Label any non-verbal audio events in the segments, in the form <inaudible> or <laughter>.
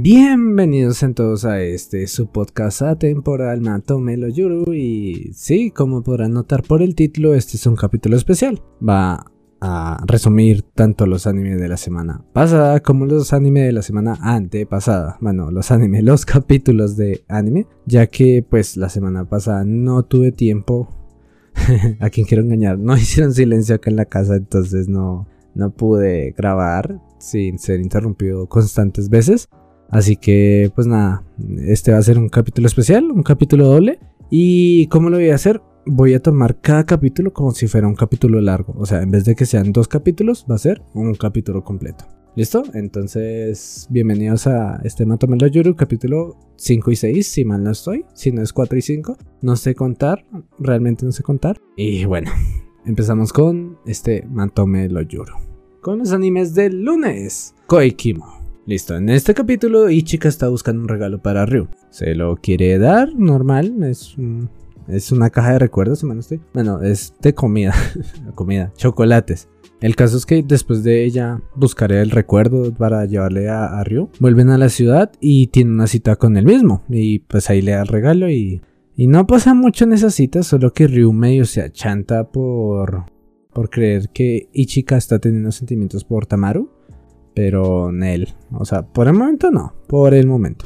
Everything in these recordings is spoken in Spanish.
Bienvenidos en todos a este su podcast atemporal Matomelo Yuru y sí, como podrán notar por el título, este es un capítulo especial. Va a resumir tanto los animes de la semana pasada como los animes de la semana antepasada. Bueno, los animes, <laughs> los capítulos de anime, ya que pues la semana pasada no tuve tiempo. <laughs> a quien quiero engañar, no <laughs> hicieron silencio acá en la casa, entonces no, no pude grabar sin ser interrumpido constantes veces. Así que pues nada, este va a ser un capítulo especial, un capítulo doble. ¿Y cómo lo voy a hacer? voy a tomar cada capítulo como si fuera un capítulo largo. O sea, en vez de que sean dos capítulos, va a ser un capítulo completo. ¿Listo? Entonces, bienvenidos a este Matomelo Yuru, capítulo 5 y 6, si mal no estoy. Si no es 4 y 5, no sé contar, realmente no sé contar. Y bueno, <laughs> empezamos con este Matomelo Yuru. Con los animes del lunes. Koikimo. Listo, en este capítulo Ichika está buscando un regalo para Ryu. Se lo quiere dar, normal, es un es una caja de recuerdos, hermano. Estoy. Bueno, es de comida. <laughs> comida. Chocolates. El caso es que después de ella buscaré el recuerdo para llevarle a, Ryu. Vuelven a la ciudad y tienen una cita con él mismo. Y pues ahí le da el regalo y. Y no pasa mucho en esa cita, solo que Ryu medio se achanta por. por creer que Ichika está teniendo sentimientos por Tamaru. Pero en él. O sea, por el momento no. Por el momento.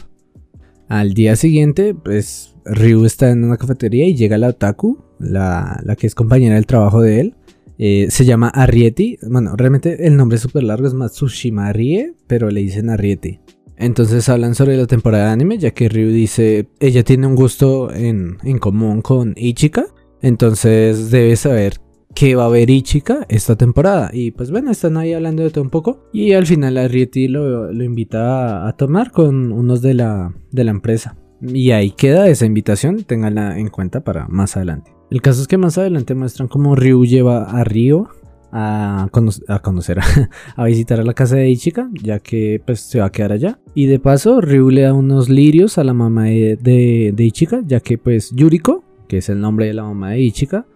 Al día siguiente, pues Ryu está en una cafetería y llega la otaku, la, que es compañera del trabajo de él. Eh, se llama Arrieti. Bueno, realmente el nombre es súper largo, es Matsushima Rie, pero le dicen Arrieti. Entonces hablan sobre la temporada de anime, ya que Ryu dice, ella tiene un gusto en, en común con Ichika, entonces debe saber que va a haber Ichika esta temporada. Y pues bueno, están ahí hablando de todo un poco. Y al final Arrietty lo, lo invita a, tomar con unos de la, de la empresa. Y ahí queda esa invitación, ténganla en cuenta para más adelante. El caso es que más adelante muestran cómo Ryu lleva a Ryo a, a conocer, <laughs> a, visitar a la casa de Ichika, ya que pues se va a quedar allá. Y de paso, Ryu le da unos lirios a la mamá de, de, de Ichika, ya que pues Yuriko, que es el nombre de la mamá de Ichika,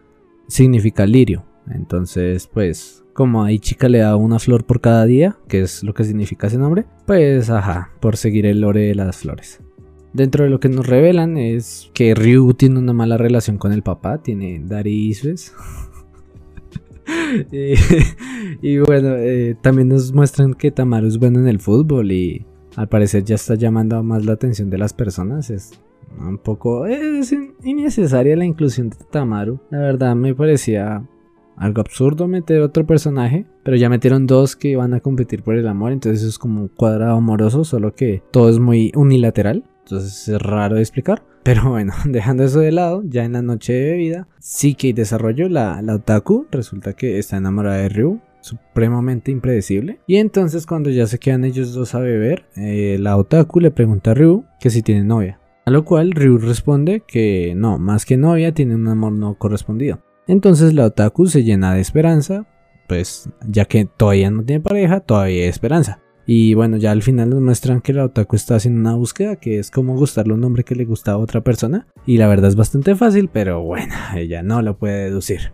significa lirio. Entonces, pues, como a chica le da una flor por cada día, que es lo que significa ese nombre, pues, ajá, por seguir el lore de las flores. Dentro de lo que nos revelan es que Ryu tiene una mala relación con el papá, tiene Dari <laughs> y, bueno, eh, también nos muestran que Tamaru es bueno en el fútbol y al parecer ya está llamando más la atención de las personas. Es un poco es innecesaria la inclusión de Tamaru. La verdad me parecía algo absurdo meter otro personaje, pero ya metieron dos que van a competir por el amor, entonces es como un cuadrado amoroso, solo que todo es muy unilateral, entonces es raro de explicar. Pero bueno, <laughs> dejando eso de lado, ya en la noche de bebida, sí que desarrollo, la, la otaku resulta que está enamorada de Ryu, supremamente impredecible. Y entonces cuando ya se quedan ellos dos a beber, eh, la otaku le pregunta a Ryu que si tiene novia. A lo cual Ryu responde que no, más que novia, tiene un amor no correspondido. Entonces la otaku se llena de esperanza, pues ya que todavía no tiene pareja, todavía hay esperanza. Y bueno, ya al final nos muestran que la otaku está haciendo una búsqueda que es como gustarle un hombre que le gusta a otra persona. Y la verdad es bastante fácil, pero bueno, <laughs> ella no lo puede deducir.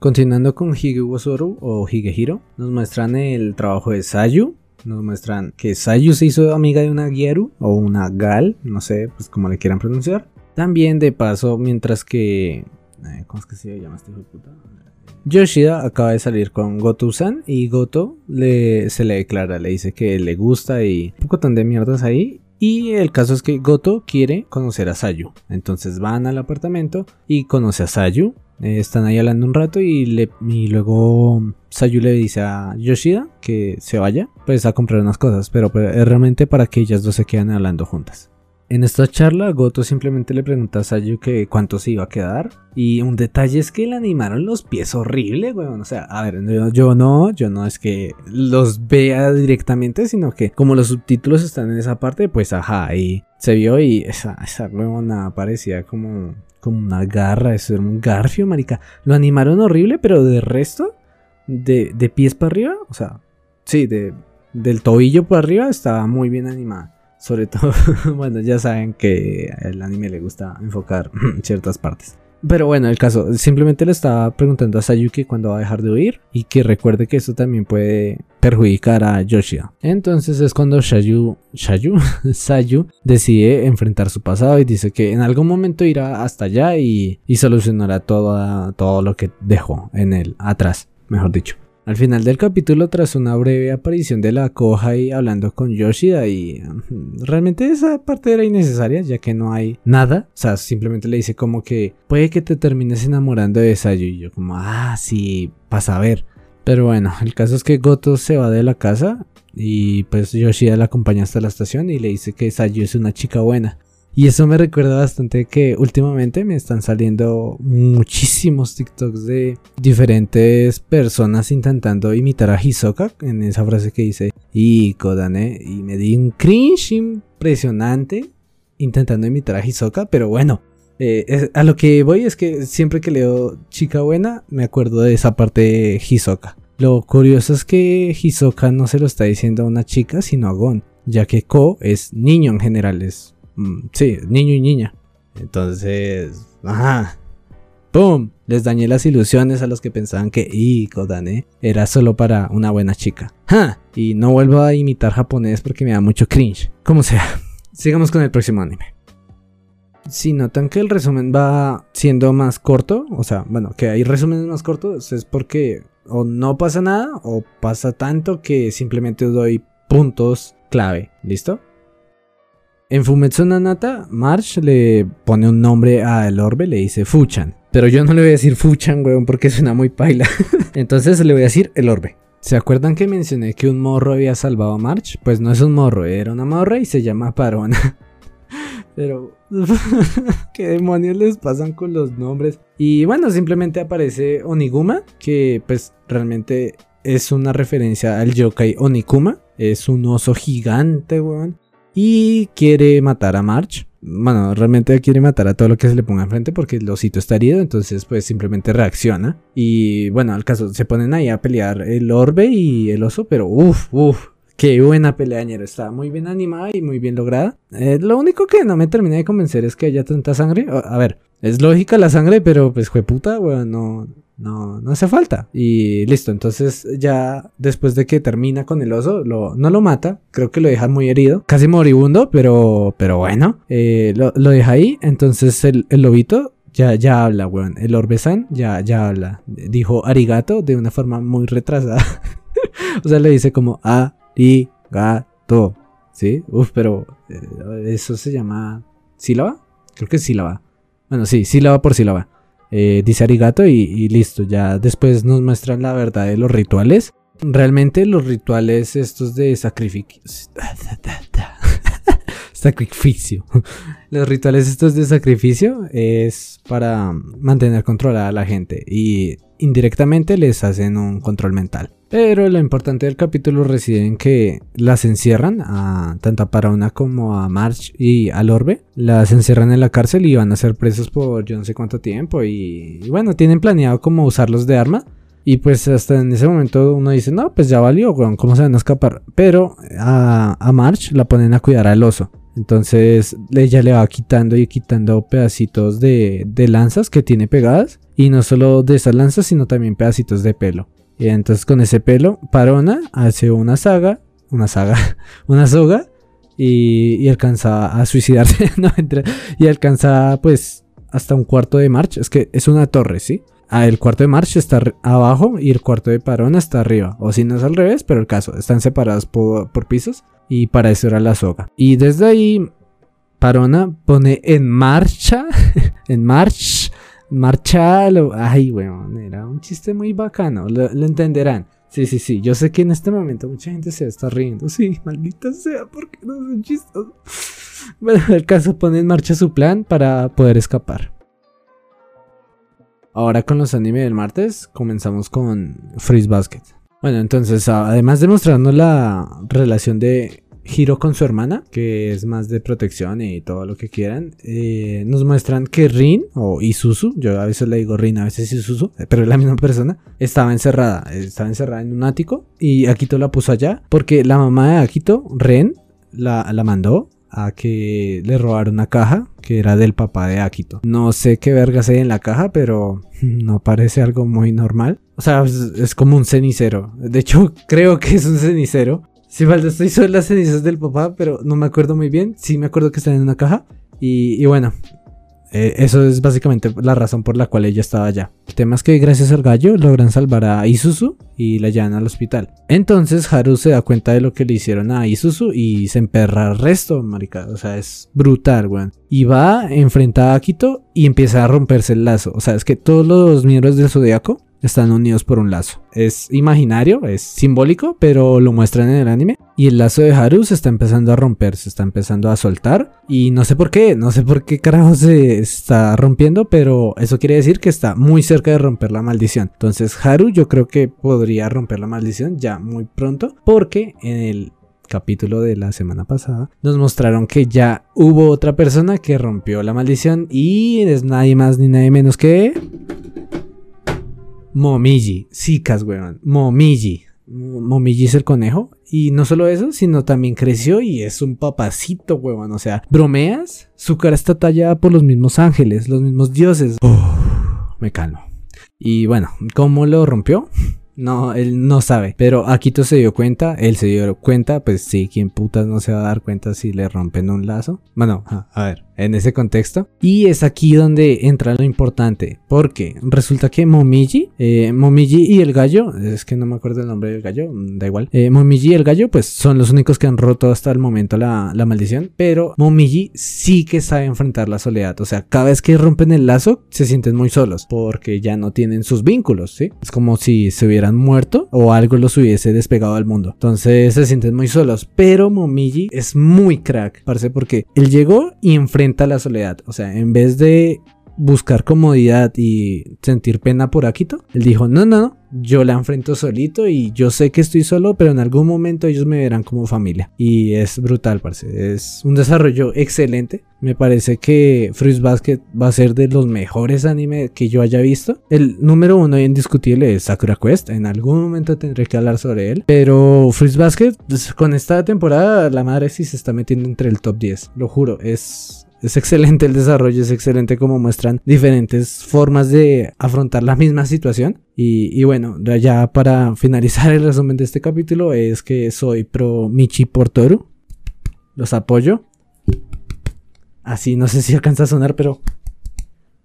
Continuando con Hige o Higehiro, nos muestran el trabajo de Sayu, nos muestran que Sayu se hizo amiga de una Gyaru o una Gal, no sé, pues como le quieran pronunciar. También de paso, mientras que... Eh, ¿Cómo es que se llama este hijo de puta? Yoshida acaba de salir con Goto-san y Goto le, se le declara, le dice que le gusta y un poco tan de mierdas ahí. Y el caso es que Goto quiere conocer a Sayu. Entonces van al apartamento y conoce a Sayu. Eh, están ahí hablando un rato y, le, luego Sayu le dice a Yoshida que se vaya pues a comprar unas cosas, pero pues, es realmente para que ellas dos se queden hablando juntas. En esta charla, Goto simplemente le pregunta a Sayu que cuánto se iba a quedar. Y un detalle es que le animaron los pies horrible, weón. O sea, a ver, yo, no, yo no es que los vea directamente, sino que como los subtítulos están en esa parte, pues ajá, y se vio y esa, esa huevona parecía como como una garra, eso era un garfio, marica. Lo animaron horrible, pero de resto, de, de pies para arriba, o sea, sí, de, del tobillo para arriba estaba muy bien animada. Sobre todo, <laughs> bueno, ya saben que al anime le gusta enfocar <clears throat> ciertas partes. Pero bueno, el caso, simplemente le estaba preguntando a Sayuki cuándo va a dejar de oír y que recuerde que eso también puede perjudicar a Yoshida. Entonces es cuando Shayu, Shayu, <laughs> Sayu decide enfrentar su pasado y dice que en algún momento irá hasta allá y, y solucionará todo, todo lo que dejó en él atrás, mejor dicho. Al final del capítulo, tras una breve aparición de la y hablando con Yoshida, y mm, realmente esa parte era innecesaria, ya que no hay nada. O sea, simplemente le dice como que puede que te termines enamorando de Sayu. Y yo, como, ah, sí, pasa a ver. Pero bueno, el caso es que Goto se va de la casa y pues Yoshida la acompaña hasta la estación y le dice que Sayu es una chica buena. Y eso me recuerda bastante que últimamente me están saliendo muchísimos TikToks de diferentes personas intentando imitar a Hisoka en esa frase que dice y Kodane y me di un cringe impresionante intentando imitar a Hisoka, pero bueno, eh, a lo que voy es que siempre que leo chica buena me acuerdo de esa parte de Hisoka. Lo curioso es que Hisoka no se lo está diciendo a una chica sino a Gon, ya que Ko es niño en general, es sí, niño y niña. Entonces, ajá. ¡Pum! Les dañé las ilusiones a los que pensaban que y Kodane era solo para una buena chica. ¡Ja! Y no vuelvo a imitar japonés porque me da mucho cringe. Como sea, <laughs> sigamos con el próximo anime. Si notan que el resumen va siendo más corto, o sea, bueno, que hay resúmenes más cortos, es porque o no pasa nada o pasa tanto que simplemente doy puntos clave. ¿Listo? En Fumetsu Nanata, March le pone un nombre al orbe, le dice Fuchan. Pero yo no le voy a decir Fuchan, weón, porque suena muy paila. <laughs> Entonces le voy a decir el orbe. ¿Se acuerdan que mencioné que un morro había salvado a March? Pues no es un morro, era una morra y se llama Parona. <laughs> Pero, <laughs> ¿qué demonios les pasan con los nombres? Y bueno, simplemente aparece Oniguma, que pues realmente es una referencia al yokai Onikuma. Es un oso gigante, weón y quiere matar a March. Bueno, realmente quiere matar a todo lo que se le ponga enfrente porque el osito está herido, entonces pues simplemente reacciona. Y bueno, al caso se ponen ahí a pelear el orbe y el oso, pero uff, uff, Qué buena peleañera, está muy bien animada y muy bien lograda. Eh, lo único que no me termina de convencer es que haya tanta sangre. A ver, es lógica la sangre, pero pues fue puta, weón, no, no, no hace falta. Y listo, entonces ya después de que termina con el oso, lo, no lo mata, creo que lo deja muy herido, casi moribundo, pero, pero bueno, eh, lo, deja ahí, entonces el, lobito ya, ya habla, weón. El Orbesan ya, ya habla. Dijo arigato de una forma muy retrasada. <laughs> o sea, le dice como arigato. ¿Sí? Uf, pero eh, eso se llama sílaba. Creo que es sílaba. Bueno, sí, sílaba por sílaba. Eh, dice arigato y, listo. Ya después nos muestran la verdad de los rituales. Realmente los rituales estos de <laughs> sacrificio... sacrificio. <laughs> Los rituales estos de sacrificio es para mantener controlada a la gente y indirectamente les hacen un control mental. Pero lo importante del capítulo reside en que las encierran, tanto a Parauna como a March y al Orbe. Las encierran en la cárcel y van a ser presos por yo no sé cuánto tiempo. Y, bueno, tienen planeado como usarlos de arma. Y pues hasta en ese momento uno dice, no, pues ya valió, ¿cómo se van a escapar? Pero a, a March la ponen a cuidar al oso. Entonces ella le va quitando y quitando pedacitos de, de lanzas que tiene pegadas. Y no solo de esas lanzas, sino también pedacitos de pelo. Y entonces con ese pelo, Parona hace una saga, una saga, <laughs> una soga y, alcanza a suicidarse, <laughs> no, y alcanza pues hasta un cuarto de marcha, es que es una torre, ¿sí? Ah, el cuarto de marcha está abajo y el cuarto de Parona está arriba, o si no es al revés, pero el caso, están separados por, por pisos y para eso era la soga. Y desde ahí Parona pone en marcha, <laughs> en marcha Marchalo. Ay, weón, era un chiste muy bacano. Lo, entenderán. Sí, sí, sí. Yo sé que en este momento mucha gente se está riendo. Sí, maldita sea, porque no es un chiste. Bueno, el caso pone en marcha su plan para poder escapar. Ahora con los animes del martes comenzamos con Freeze Basket. Bueno, entonces además de mostrarnos la relación de Hiro con su hermana, que es más de protección y todo lo que quieran. Eh, nos muestran que Rin o Isuzu, yo a veces le digo Rin, a veces Isuzu, pero es la misma persona, estaba encerrada, estaba encerrada en un ático y Akito la puso allá porque la mamá de Akito, Ren, la, la mandó a que le robaron una caja que era del papá de Akito. No sé qué vergas hay en la caja, pero <laughs> no parece algo muy normal. O sea, es, como un cenicero. De hecho, <laughs> creo que es un cenicero. Si falta, estoy sobre las cenizas del papá, pero no me acuerdo muy bien. Sí me acuerdo que están en una caja. Y, y bueno, eh, eso es básicamente la razón por la cual ella estaba allá. El tema es que gracias al gallo logran salvar a Isuzu y la llevan al hospital. Entonces Haru se da cuenta de lo que le hicieron a Isuzu y se emperra al resto, marica. O sea, es brutal, weón. Y va, enfrenta a Akito y empieza a romperse el lazo. O sea, es que todos los miembros del Zodiaco están unidos por un lazo. Es imaginario, es simbólico, pero lo muestran en el anime. Y el lazo de Haru se está empezando a romper, se está empezando a soltar. Y no sé por qué, no sé por qué carajo se está rompiendo, pero eso quiere decir que está muy cerca de romper la maldición. Entonces Haru yo creo que podría romper la maldición ya muy pronto, porque en el capítulo de la semana pasada, nos mostraron que ya hubo otra persona que rompió la maldición y es nadie más ni nadie menos que Momiji, Sikas, weón. Momiji. Momiji es el conejo. Y no solo eso, sino también creció y es un papacito, weón. O sea, bromeas, su cara está tallada por los mismos ángeles, los mismos dioses. me calmo. Y bueno, ¿cómo lo rompió? <laughs> No, él no sabe. Pero Akito se dio cuenta, él se dio cuenta, pues sí, ¿quién putas no se va a dar cuenta si le rompen un lazo? Bueno, a ver, en ese contexto. Y es aquí donde entra lo importante, porque resulta que Momiji, eh, Momiji y el gallo, es que no me acuerdo el nombre del gallo, mm, da igual. Eh, Momiji y el gallo, pues son los únicos que han roto hasta el momento la, la maldición, pero Momiji sí que sabe enfrentar la soledad. O sea, cada vez que rompen el lazo, se sienten muy solos, porque ya no tienen sus vínculos, ¿sí? Es como si se hubieran muerto o algo los hubiese despegado del mundo. Entonces se sienten muy solos, pero Momiji es muy crack, parece porque él llegó y enfrentó la soledad. O sea, en vez de buscar comodidad y sentir pena por Akito, él dijo, no, no, no, yo la enfrento solito y yo sé que estoy solo, pero en algún momento ellos me verán como familia. Y es brutal, parce. Es un desarrollo excelente. Me parece que Fruits Basket va a ser de los mejores anime que yo haya visto. El número uno indiscutible es Sakura Quest. En algún momento tendré que hablar sobre él. Pero Fruits Basket, pues, con esta temporada, la madre sí se está metiendo entre el top 10. Lo juro, es es excelente el desarrollo, es excelente como muestran diferentes formas de afrontar la misma situación. Y, bueno, ya para finalizar el resumen de este capítulo es que soy pro Michi por Toru. Los apoyo. Así no sé si alcanza a sonar, pero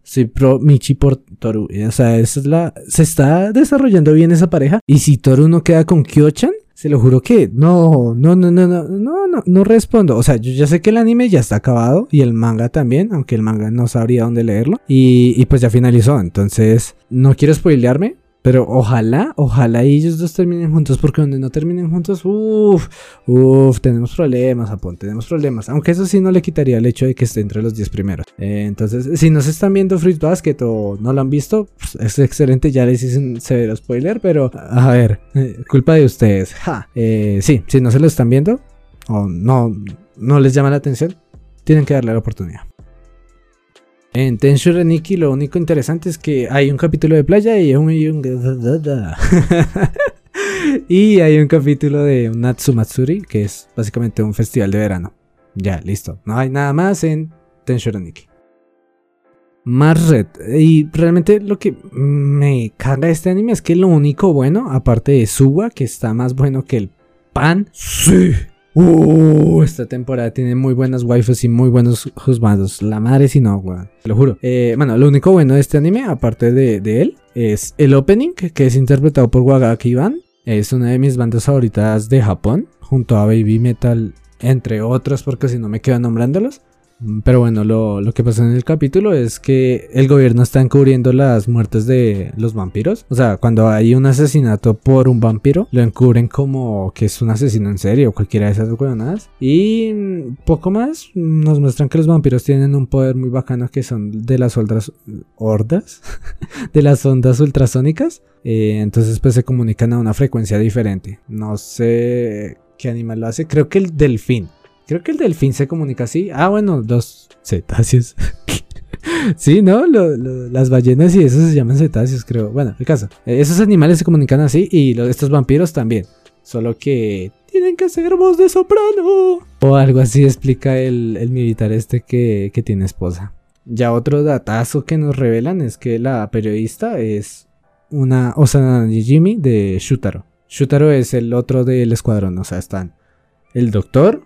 soy pro Michi por Toru. O sea, es la, se está desarrollando bien esa pareja. Y si Toru no queda con Kyo-chan, se lo juro que no, no, no, no, no, no, no, respondo. O sea, yo ya sé que el anime ya está acabado y el manga también, aunque el manga no sabría dónde leerlo. Y, y pues ya finalizó. Entonces, no quiero spoilearme, pero ojalá, ojalá ellos dos terminen juntos, porque donde no terminen juntos, uff, uff, tenemos problemas, Japón, tenemos problemas. Aunque eso sí no le quitaría el hecho de que esté entre los 10 primeros. Eh, entonces, si no se están viendo Fruit Basket o no lo han visto, pues, es excelente, ya les hice un severo spoiler, pero a ver, eh, culpa de ustedes. Eh, sí, si no se lo están viendo o no, no les llama la atención, tienen que darle la oportunidad. En Tenshu Reniki lo único interesante es que hay un capítulo de playa y un... y <laughs> hay un capítulo de un Natsumatsuri, que es básicamente un festival de verano. Ya, listo. No hay nada más en Tenshu Reniki. Más red. Y realmente lo que me caga este anime es que lo único bueno, aparte de Suwa, que está más bueno que el pan. Sí. Uh, esta temporada tiene muy buenas waifus y muy buenos juzgados. La madre si no, weón. Te lo juro. Eh, bueno, lo único bueno de este anime, aparte de, él, es el opening, que es interpretado por Wagaki Iban. Es una de mis bandas favoritas de Japón, junto a Baby Metal, entre otras, porque si no me quedo nombrándolos. Pero bueno, lo, que pasa en el capítulo es que el gobierno está encubriendo las muertes de los vampiros. O sea, cuando hay un asesinato por un vampiro, lo encubren como que es un asesino en serio cualquiera de esas huevonadas. Y poco más, nos muestran que los vampiros tienen un poder muy bacano que son de las hordas, hordas <laughs> de las ondas ultrasónicas. Eh, entonces pues se comunican a una frecuencia diferente. No sé qué animal lo hace. Creo que el delfín. Creo que el delfín se comunica así. Ah, bueno, los cetáceos. <laughs> sí, ¿no? las ballenas y esos se llaman cetáceos, creo. Bueno, el caso. Eh, esos animales se comunican así y estos vampiros también. Solo que tienen que ser voz de soprano. O algo así explica el, el militar este que, que tiene esposa. Ya otro datazo que nos revelan es que la periodista es una Osana Jimmy de Shutaro. Shutaro es el otro del escuadrón, o sea, están el doctor,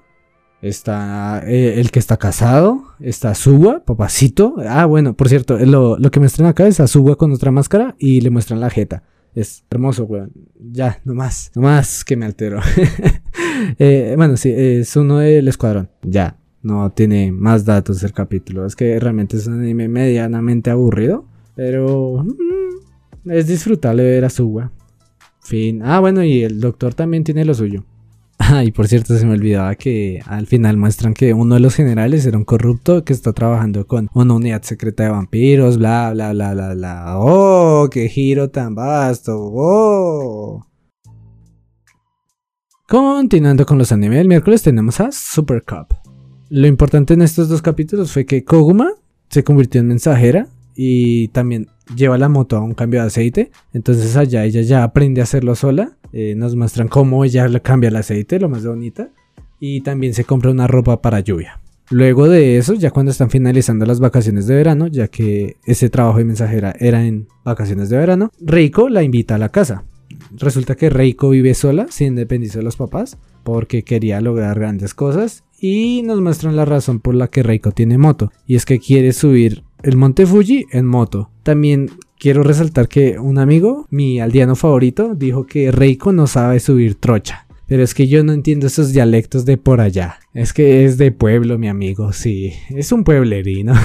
está eh, el que está casado, está Suwa, papacito. Ah, bueno, por cierto, lo, lo que muestran acá es a con otra máscara y le muestran la jeta. Es hermoso, weón. Ya, no más, no más que me altero. <laughs> Eh, bueno, sí, es uno del escuadrón. Ya, no tiene más datos el capítulo. Es que realmente es un anime medianamente aburrido, pero mm, es disfrutable ver a Suwa. Fin. Ah, bueno, y el doctor también tiene lo suyo. <laughs> Ah, y por cierto, se me olvidaba que al final muestran que uno de los generales era un corrupto que está trabajando con una unidad secreta de vampiros, bla, bla, bla, bla, bla. ¡Oh, qué giro tan vasto! ¡Oh! Continuando con los animes del miércoles, tenemos a Super Cup. Lo importante en estos dos capítulos fue que Koguma se convirtió en mensajera y también lleva la moto a un cambio de aceite. Entonces allá ella ya aprende a hacerlo sola. Eh, nos muestran cómo ella cambia el aceite, lo más bonita. Y también se compra una ropa para lluvia. Luego de eso, ya cuando están finalizando las vacaciones de verano, ya que ese trabajo de mensajera era en vacaciones de verano, Reiko la invita a la casa. Resulta que Reiko vive sola, sin independizar de los papás, porque quería lograr grandes cosas. Y nos muestran la razón por la que Reiko tiene moto. Y es que quiere subir el Monte Fuji en moto. También quiero resaltar que un amigo, mi aldeano favorito, dijo que Reiko no sabe subir trocha. Pero es que yo no entiendo esos dialectos de por allá. Es que es de pueblo, mi amigo, sí. Es un pueblerino. <laughs>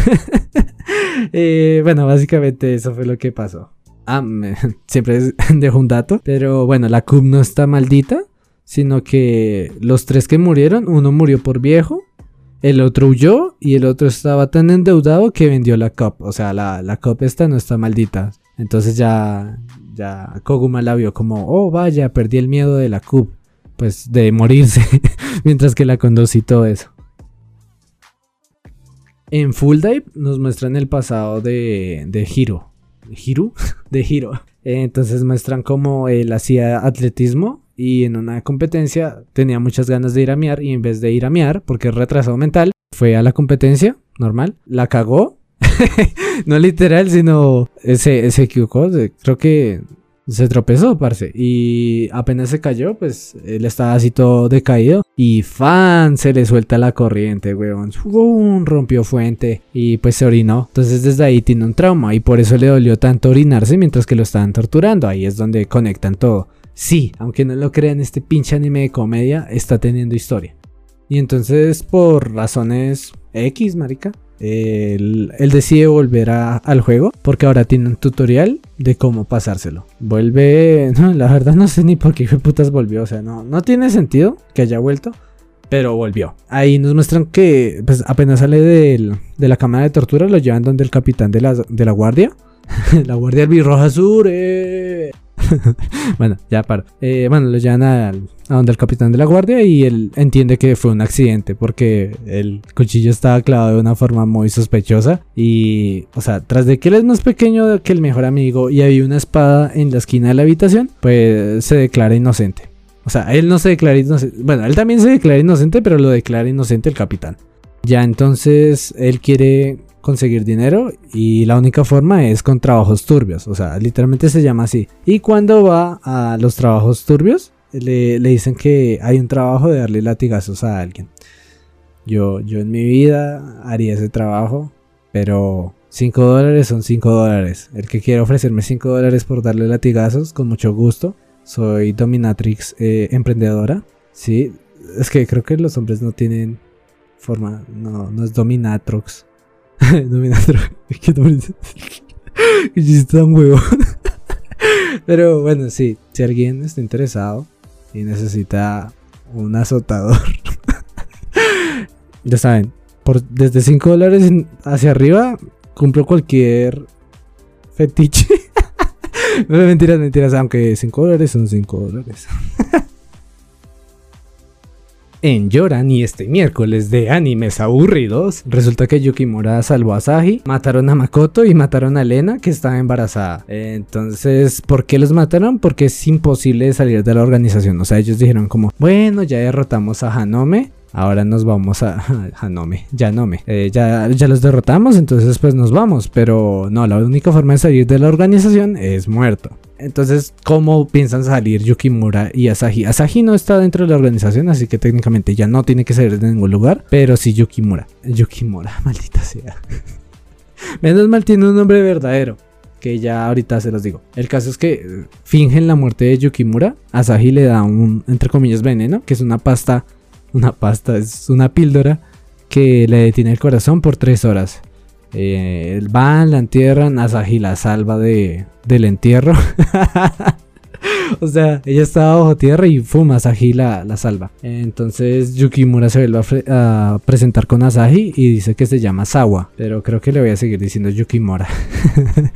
Eh, bueno, básicamente eso fue lo que pasó. Ah, <laughs> siempre <laughs> dejo un dato. Pero bueno, la CUB no está maldita. Sino que los tres que murieron, uno murió por viejo, el otro huyó y el otro estaba tan endeudado que vendió la cup. O sea, la, la cup esta no está maldita. Entonces ya, ya Koguma la vio como, oh vaya, perdí el miedo de la cup. Pues de morirse. <laughs> mientras que la conducí todo eso. En Full Dive nos muestran el pasado de, de Hiro. ¿Hiro? <laughs> de Hiro. Entonces muestran cómo él hacía atletismo y en una competencia tenía muchas ganas de ir a miar y en vez de ir a miar, porque es retrasado mental, fue a la competencia, normal, la cagó. <laughs> no literal, sino se, se equivocó, creo que se tropezó, parce. Y apenas se cayó, pues él estaba así todo decaído. Y fan, se le suelta la corriente, weón. Rompió fuente y pues se orinó. Entonces desde ahí tiene un trauma y por eso le dolió tanto orinarse mientras que lo estaban torturando. Ahí es donde conectan todo sí, aunque no lo crean, este pinche anime de comedia está teniendo historia. Y entonces, por razones X, marica, él, decide volver al juego porque ahora tiene un tutorial de cómo pasárselo. Vuelve, <laughs> no, la verdad no sé ni por qué putas volvió, o sea, no, no tiene sentido que haya vuelto. Pero volvió. Ahí nos muestran que pues, apenas sale de la cámara de tortura, lo llevan donde el capitán de la, de la guardia. <laughs> la guardia albirroja sur. Eh. <laughs> bueno, ya paro. Eh, bueno, lo llevan a, donde el capitán de la guardia y él entiende que fue un accidente porque el cuchillo estaba clavado de una forma muy sospechosa. Y, o sea, tras de que él es más pequeño que el mejor amigo y había una espada en la esquina de la habitación, pues se declara inocente. O sea, él no se declara inocente. Bueno, él también se declara inocente, pero lo declara inocente el capitán. Ya entonces él quiere conseguir dinero y la única forma es con trabajos turbios, o sea, literalmente se llama así. Y cuando va a los trabajos turbios, le, dicen que hay un trabajo de darle latigazos a alguien. Yo, yo en mi vida haría ese trabajo, pero 5 dólares son 5 dólares. El que quiera ofrecerme 5 dólares por darle latigazos, con mucho gusto. Soy dominatrix eh, emprendedora. Sí, es que creo que los hombres no tienen forma, no, no es dominatrix. Dominatrix. ¿Qué Qué chiste tan huevo. <laughs> Pero bueno, sí. Si alguien está interesado y necesita un azotador, <laughs> ya saben, por desde 5 dólares hacia arriba, cumplo cualquier fetiche. <laughs> no, mentiras, mentiras, aunque 5 dólares son 5 dólares. En Yoran y este miércoles de animes aburridos, resulta que Yukimura salvó a Asahi, mataron a Makoto y mataron a Lena que estaba embarazada. Entonces, ¿por qué los mataron? Porque es imposible salir de la organización. O sea, ellos dijeron como, bueno, ya derrotamos a Hanome, Ahora nos vamos a <laughs> Hanome, Yanome. Eh, ya, ya los derrotamos, entonces pues nos vamos. Pero no, la única forma de salir de la organización es muerto. Entonces, ¿cómo piensan salir Yukimura y Asahi? Asahi no está dentro de la organización, así que técnicamente ya no tiene que salir de ningún lugar. Pero sí Yukimura. Yukimura, <laughs> maldita sea. Menos mal tiene un nombre verdadero. Que ya ahorita se los digo. El caso es que eh, fingen la muerte de Yukimura. Asahi le da un, entre comillas, veneno, que es una pasta una pasta, es una píldora que le detiene el corazón por tres horas. Eh, van, la entierran, Asahi la salva de, del entierro. <laughs> o sea, ella estaba bajo tierra y fuma, Asahi la, salva. Entonces Yukimura se vuelve a, presentar con Asahi y dice que se llama Sawa. Pero creo que le voy a seguir diciendo Yukimura.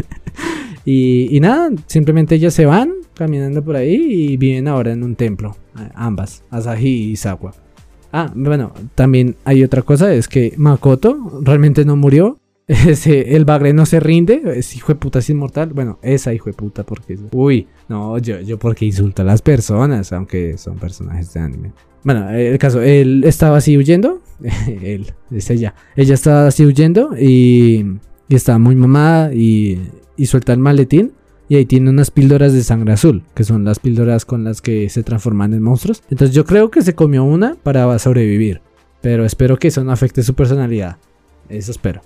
<laughs> y, y nada, simplemente ellas se van caminando por ahí y viven ahora en un templo. Ambas, Asahi y Sawa. Ah, bueno, también hay otra cosa, es que Makoto realmente no murió. <laughs> El bagre no se rinde, es hijo de puta, es inmortal. Bueno, esa hijo de puta porque... Uy, no, yo, yo porque insulta a las personas, aunque son personajes de anime. Bueno, el caso, él estaba así huyendo. <laughs> él, es ella. Ella estaba así huyendo y, y estaba muy mamada y, y suelta el maletín. Y ahí tiene unas píldoras de sangre azul, que son las píldoras con las que se transforman en monstruos. Entonces yo creo que se comió una para sobrevivir. Pero espero que eso no afecte su personalidad. Eso espero.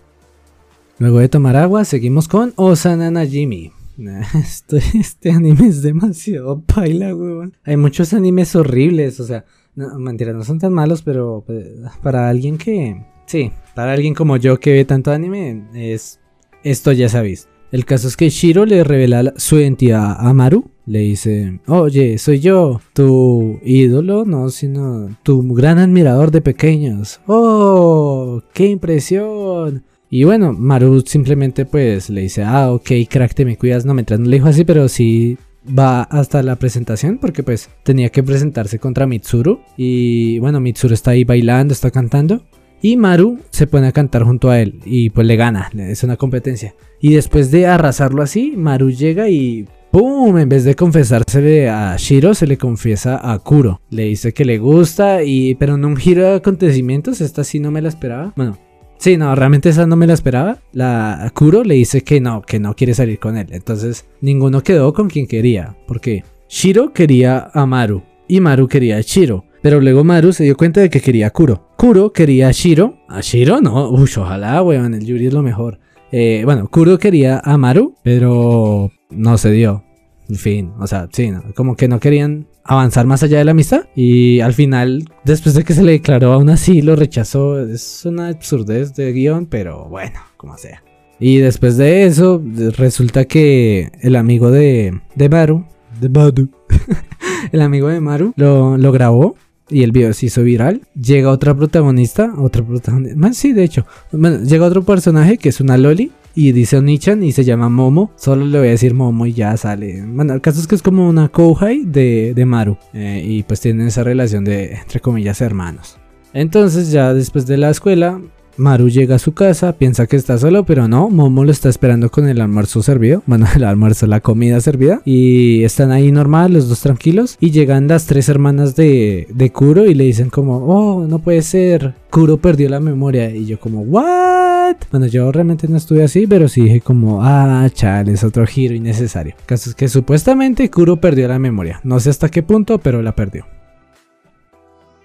Luego de tomar agua, seguimos con Osana Najimi. <laughs> Este, este anime es demasiado paila, weón. Hay muchos animes horribles, o sea, mentira, no son tan malos, pero pues, para alguien que... Sí, para alguien como yo que ve tanto anime, es... Esto ya sabéis. El caso es que Shiro le revela su identidad a Maru. Le dice, oye, soy yo, tu ídolo, no, sino tu gran admirador de pequeños. ¡Oh! ¡Qué impresión! Y bueno, Maru simplemente pues le dice, ah, ok, crack, te me cuidas. No, mientras no le dijo así, pero sí va hasta la presentación porque pues tenía que presentarse contra Mitsuru. Y bueno, Mitsuru está ahí bailando, está cantando. Y Maru se pone a cantar junto a él y pues le gana, es una competencia. Y después de arrasarlo así, Maru llega y ¡pum! En vez de confesársele a Shiro, se le confiesa a Kuro. Le dice que le gusta y pero en un giro de acontecimientos, esta sí no me la esperaba. Bueno, sí, no, realmente esa no me la esperaba. La Kuro le dice que no, que no quiere salir con él. Entonces, ninguno quedó con quien quería, porque Shiro quería a Maru y Maru quería a Shiro. Pero luego Maru se dio cuenta de que quería a Kuro. Kuro quería a Shiro. ¿A Shiro? No. Uy, ojalá, weón. El Yuri es lo mejor. Eh, bueno, Kuro quería a Maru, pero no se dio. En fin, o sea, sí, como que no querían avanzar más allá de la amistad. Y al final, después de que se le declaró aún así, lo rechazó. Es una absurdez de guion, pero bueno, como sea. Y después de eso, resulta que el amigo de, de Maru, de <laughs> el amigo de Maru, lo, lo grabó y el video se hizo viral. Llega otra protagonista, otra protagonista, sí, de hecho, bueno, llega otro personaje que es una Loli y dice Onichan y se llama Momo. Solo le voy a decir Momo y ya sale. Bueno, el caso es que es como una Kouhai de, de Maru eh, y pues tienen esa relación de, entre comillas, hermanos. Entonces ya después de la escuela Maru llega a su casa, piensa que está solo, pero no, Momo lo está esperando con el almuerzo servido, bueno, <laughs> el almuerzo, la comida servida, y están ahí normal, los dos tranquilos, y llegan las tres hermanas de, de Kuro y le dicen como, oh, no puede ser, Kuro perdió la memoria, y yo como, what? Bueno, yo realmente no estuve así, pero sí dije como, ah, chale, es otro giro innecesario. Caso es que supuestamente Kuro perdió la memoria, no sé hasta qué punto, pero la perdió.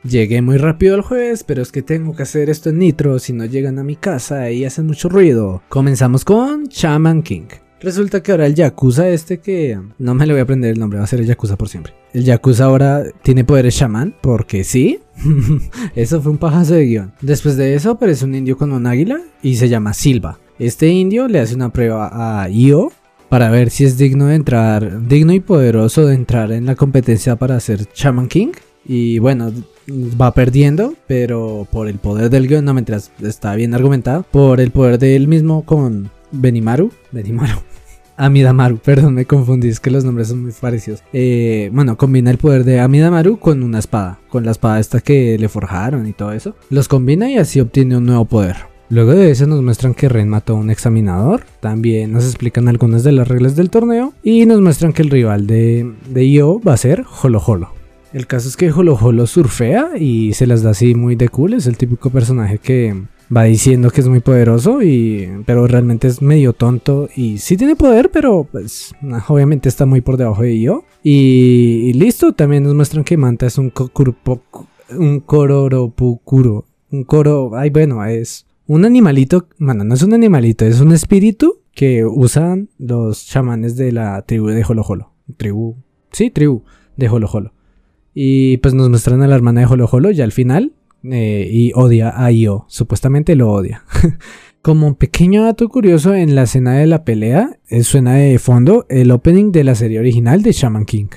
Llegué muy rápido el jueves, pero es que tengo que hacer esto en Nitro si no llegan a mi casa y hacen mucho ruido. Comenzamos con Shaman King. Resulta que ahora el Yakuza este que... No me le voy a aprender el nombre, va a ser el Yakuza por siempre. El Yakuza ahora tiene poderes shaman, porque sí. <laughs> eso fue un pajazo de guion. Después de eso aparece un indio con un águila y se llama Silva. Este indio le hace una prueba a Io para ver si es digno de entrar, digno y poderoso de entrar en la competencia para ser Shaman King. Y bueno, va perdiendo, pero por el poder del guion, no mientras está bien argumentado, por el poder de él mismo con Benimaru, Benimaru, Amidamaru, <laughs> perdón, me confundí, es que los nombres son muy parecidos. Eh, bueno, combina el poder de Amidamaru con una espada, con la espada esta que le forjaron y todo eso. Los combina y así obtiene un nuevo poder. Luego de eso nos muestran que Ren mató a un examinador, también nos explican algunas de las reglas del torneo y nos muestran que el rival de, de Io va a ser Holo Holo. El caso es que Holo Holo surfea y se las da así muy de cool, es el típico personaje que va diciendo que es muy poderoso y pero realmente es medio tonto y sí tiene poder, pero pues obviamente está muy por debajo de Io. Y, listo, también nos muestran que Manta es un Kokurupo, un Kororopukuro, un Koro, ay bueno, es un animalito, bueno, no es un animalito, es un espíritu que usan los chamanes de la tribu de Jolo Tribu, sí, tribu de Jolo Y pues nos muestran a la hermana de Jolo ya al final. Eh, y odia a Io, supuestamente lo odia. <laughs> Como un pequeño dato curioso, en la escena de la pelea eh, suena de fondo el opening de la serie original de Shaman King.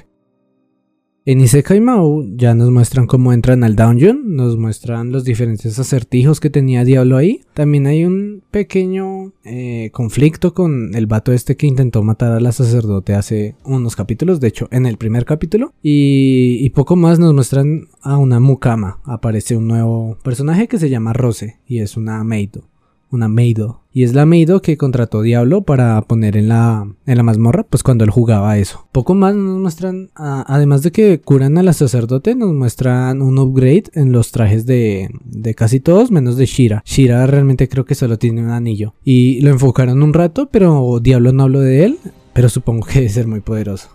En Isekai Mau ya nos muestran cómo entran al dungeon, nos muestran los diferentes acertijos que tenía Diablo ahí. También hay un pequeño eh, conflicto con el vato este que intentó matar a la sacerdote hace unos capítulos, de hecho en el primer capítulo. Y, poco más nos muestran a una Mukama. Aparece un nuevo personaje que se llama Rose y es una Meido una Meido. Y es la Meido que contrató Diablo para poner en la, en la mazmorra, pues cuando él jugaba eso. Poco más nos muestran, además de que curan a la sacerdote, nos muestran un upgrade en los trajes de, de casi todos, menos de Shira. Shira realmente creo que solo tiene un anillo. Y lo enfocaron un rato, pero Diablo no habló de él, pero supongo que debe ser muy poderoso.